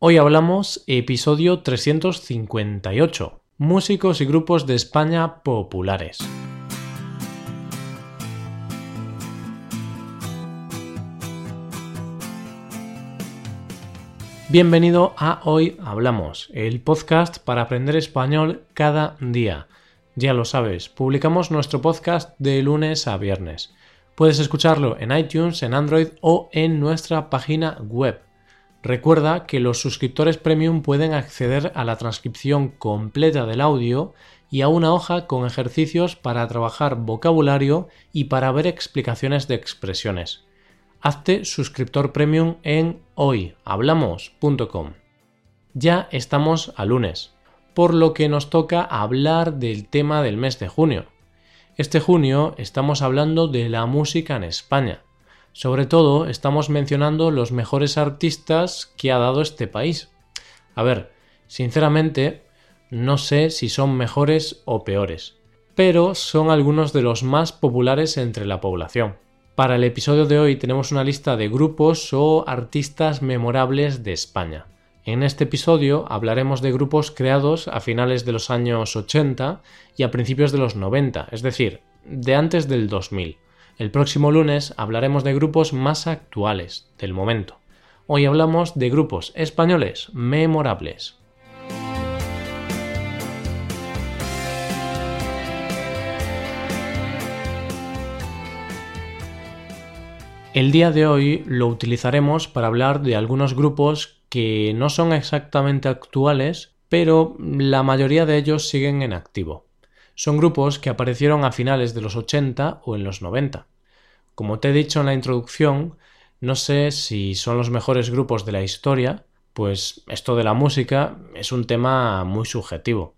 Hoy hablamos episodio 358, músicos y grupos de España populares. Bienvenido a Hoy Hablamos, el podcast para aprender español cada día. Ya lo sabes, publicamos nuestro podcast de lunes a viernes. Puedes escucharlo en iTunes, en Android o en nuestra página web Recuerda que los suscriptores premium pueden acceder a la transcripción completa del audio y a una hoja con ejercicios para trabajar vocabulario y para ver explicaciones de expresiones. Hazte suscriptor premium en hoyhablamos.com. Ya estamos a lunes, por lo que nos toca hablar del tema del mes de junio. Este junio estamos hablando de la música en España. Sobre todo estamos mencionando los mejores artistas que ha dado este país. A ver, sinceramente, no sé si son mejores o peores, pero son algunos de los más populares entre la población. Para el episodio de hoy tenemos una lista de grupos o artistas memorables de España. En este episodio hablaremos de grupos creados a finales de los años 80 y a principios de los 90, es decir, de antes del 2000. El próximo lunes hablaremos de grupos más actuales del momento. Hoy hablamos de grupos españoles memorables. El día de hoy lo utilizaremos para hablar de algunos grupos que no son exactamente actuales, pero la mayoría de ellos siguen en activo son grupos que aparecieron a finales de los 80 o en los 90. Como te he dicho en la introducción, no sé si son los mejores grupos de la historia, pues esto de la música es un tema muy subjetivo.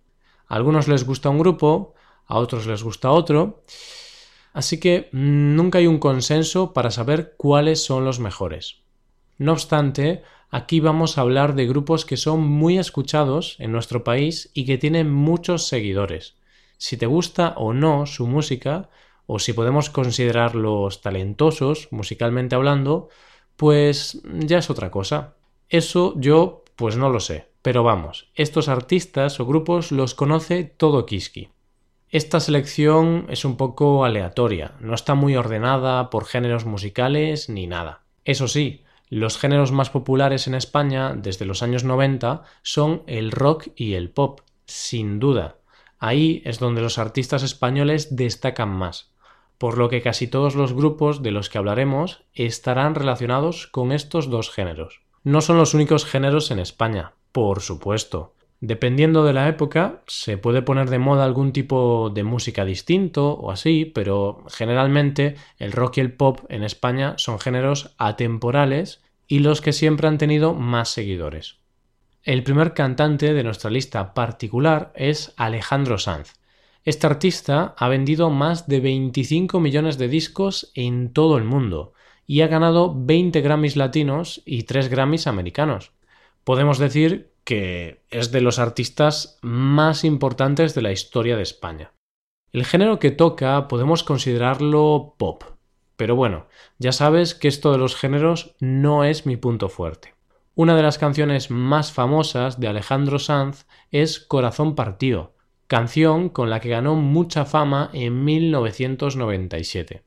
A algunos les gusta un grupo, a otros les gusta otro, así que nunca hay un consenso para saber cuáles son los mejores. No obstante, aquí vamos a hablar de grupos que son muy escuchados en nuestro país y que tienen muchos seguidores si te gusta o no su música, o si podemos considerarlos talentosos musicalmente hablando, pues ya es otra cosa. Eso yo pues no lo sé, pero vamos, estos artistas o grupos los conoce todo Kiski. Esta selección es un poco aleatoria, no está muy ordenada por géneros musicales ni nada. Eso sí, los géneros más populares en España desde los años 90 son el rock y el pop, sin duda. Ahí es donde los artistas españoles destacan más, por lo que casi todos los grupos de los que hablaremos estarán relacionados con estos dos géneros. No son los únicos géneros en España, por supuesto. Dependiendo de la época, se puede poner de moda algún tipo de música distinto o así, pero generalmente el rock y el pop en España son géneros atemporales y los que siempre han tenido más seguidores. El primer cantante de nuestra lista particular es Alejandro Sanz. Este artista ha vendido más de 25 millones de discos en todo el mundo y ha ganado 20 Grammys latinos y 3 Grammys americanos. Podemos decir que es de los artistas más importantes de la historia de España. El género que toca podemos considerarlo pop, pero bueno, ya sabes que esto de los géneros no es mi punto fuerte. Una de las canciones más famosas de Alejandro Sanz es Corazón Partido, canción con la que ganó mucha fama en 1997.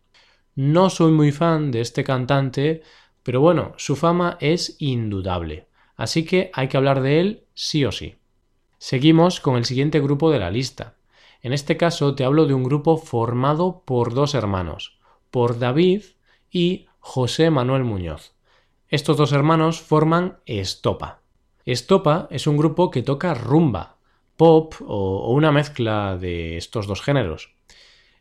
No soy muy fan de este cantante, pero bueno, su fama es indudable, así que hay que hablar de él sí o sí. Seguimos con el siguiente grupo de la lista. En este caso te hablo de un grupo formado por dos hermanos, por David y José Manuel Muñoz. Estos dos hermanos forman Estopa. Estopa es un grupo que toca rumba, pop o, una mezcla de estos dos géneros.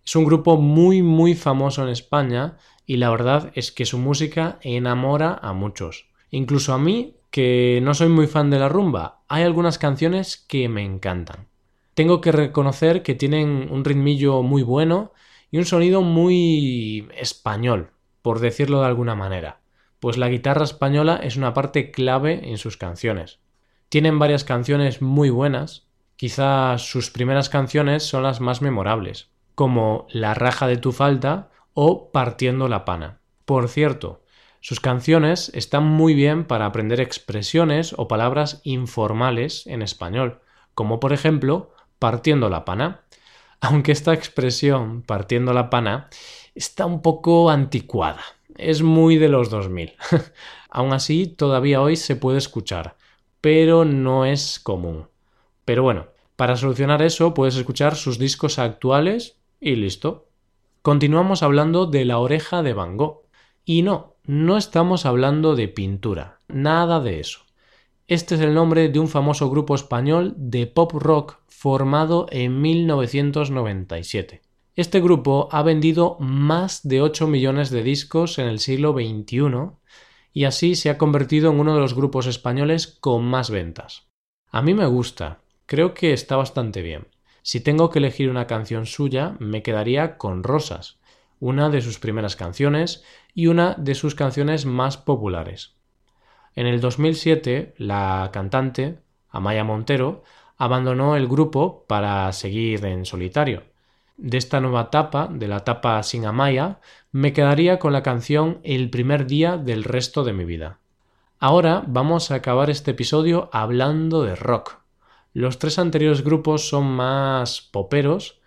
Es un grupo muy muy famoso en España y la verdad es que su música enamora a muchos. Incluso a mí, que no soy muy fan de la rumba, hay algunas canciones que me encantan. Tengo que reconocer que tienen un ritmillo muy bueno y un sonido muy español, por decirlo de alguna manera pues la guitarra española es una parte clave en sus canciones. Tienen varias canciones muy buenas, quizás sus primeras canciones son las más memorables, como La raja de tu falta o Partiendo la pana. Por cierto, Sus canciones están muy bien para aprender expresiones o palabras informales en español, como por ejemplo partiendo la pana. Aunque esta expresión partiendo la pana está un poco anticuada, es muy de los 2000. Aún así, todavía hoy se puede escuchar, pero no es común. Pero bueno, para solucionar eso puedes escuchar sus discos actuales y listo. Continuamos hablando de la oreja de Van Gogh. Y no, no estamos hablando de pintura, nada de eso. Este es el nombre de un famoso grupo español de pop rock formado en 1997. Este grupo ha vendido más de 8 millones de discos en el siglo XXI y así se ha convertido en uno de los grupos españoles con más ventas. A mí me gusta, creo que está bastante bien. Si tengo que elegir una canción suya, me quedaría con Rosas, una de sus primeras canciones y una de sus canciones más populares. En el 2007, la cantante, Amaya Montero, abandonó el grupo para seguir en solitario. De esta nueva etapa, de la etapa sin Amaya, me quedaría con la canción El primer día del resto de mi vida. Ahora vamos a acabar este episodio hablando de rock. Los tres anteriores grupos son más poperos,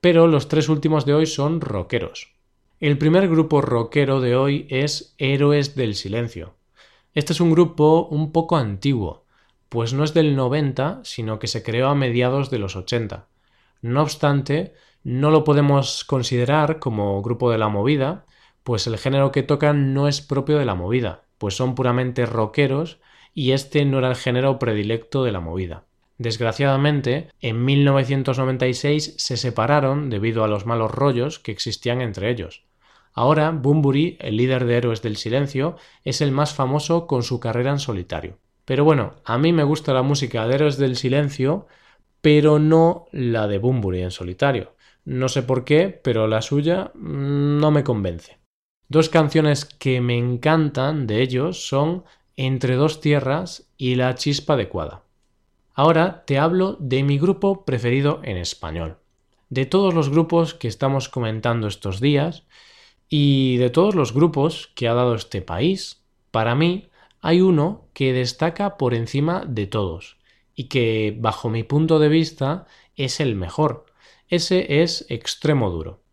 pero los tres últimos de hoy son rockeros. El primer grupo rockero de hoy es Héroes del Silencio. Este es un grupo un poco antiguo, pues no es del 90, sino que se creó a mediados de los 80. No obstante, no lo podemos considerar como grupo de la movida, pues el género que tocan no es propio de la movida, pues son puramente rockeros y este no era el género predilecto de la movida. Desgraciadamente, en 1996 se separaron debido a los malos rollos que existían entre ellos. Ahora, Bumburi, el líder de Héroes del Silencio, es el más famoso con su carrera en solitario. Pero bueno, a mí me gusta la música de Héroes del Silencio, pero no la de Bumburi en solitario. No sé por qué, pero la suya mm, no me convence. Dos canciones que me encantan de ellos son Entre dos tierras y La chispa adecuada. Ahora te hablo de mi grupo preferido en español. De todos los grupos que estamos comentando estos días, y de todos los grupos que ha dado este país, para mí hay uno que destaca por encima de todos y que, bajo mi punto de vista, es el mejor. Ese es Extremo Duro.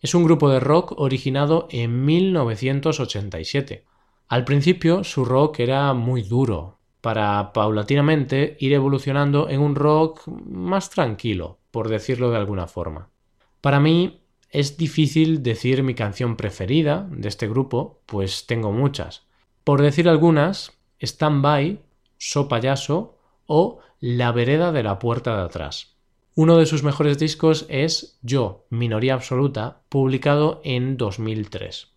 Es un grupo de rock originado en 1987. Al principio su rock era muy duro, para paulatinamente ir evolucionando en un rock más tranquilo, por decirlo de alguna forma. Para mí es difícil decir mi canción preferida de este grupo, pues tengo muchas. Por decir algunas, Stand By, So Payaso o La vereda de la puerta de atrás. Uno de sus mejores discos es Yo, Minoría Absoluta, publicado en 2003.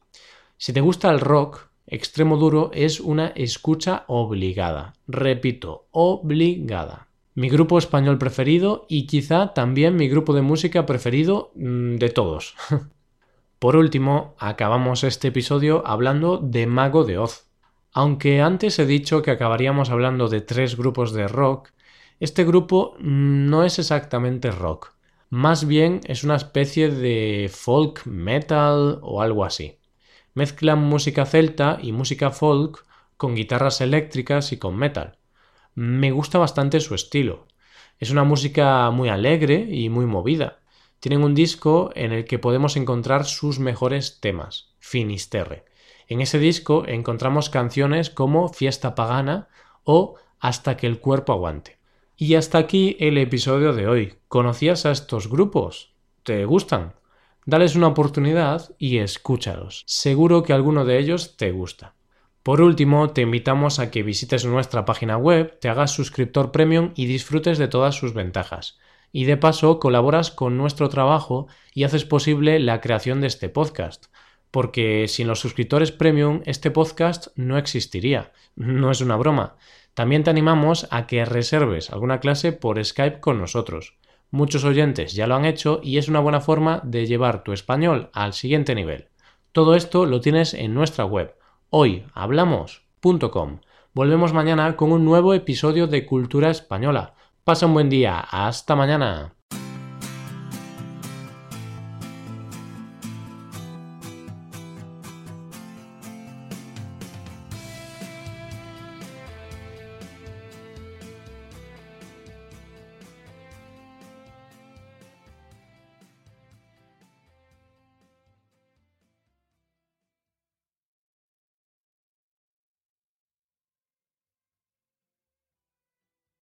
Si te gusta el rock, Extremo Duro es una escucha obligada. Repito, obligada mi grupo español preferido y quizá también mi grupo de música preferido mm, de todos. Por último, acabamos este episodio hablando de Mago de Oz. Aunque antes he dicho que acabaríamos hablando de tres grupos de rock, este grupo no es exactamente rock. Más bien es una especie de folk metal o algo así. Mezclan música celta y música folk con guitarras eléctricas y con metal me gusta bastante su estilo. Es una música muy alegre y muy movida. Tienen un disco en el que podemos encontrar sus mejores temas, Finisterre. En ese disco encontramos canciones como Fiesta Pagana o Hasta que el cuerpo aguante. Y hasta aquí el episodio de hoy. ¿Conocías a estos grupos? ¿Te gustan? Dales una oportunidad y escúchalos. Seguro que alguno de ellos te gusta. Por último, te invitamos a que visites nuestra página web, te hagas suscriptor premium y disfrutes de todas sus ventajas. Y de paso colaboras con nuestro trabajo y haces posible la creación de este podcast. Porque sin los suscriptores premium este podcast no existiría. No es una broma. También te animamos a que reserves alguna clase por Skype con nosotros. Muchos oyentes ya lo han hecho y es una buena forma de llevar tu español al siguiente nivel. Todo esto lo tienes en nuestra web hoyhablamos.com. Volvemos mañana con un nuevo episodio de Cultura Española. Pasa un buen día. Hasta mañana.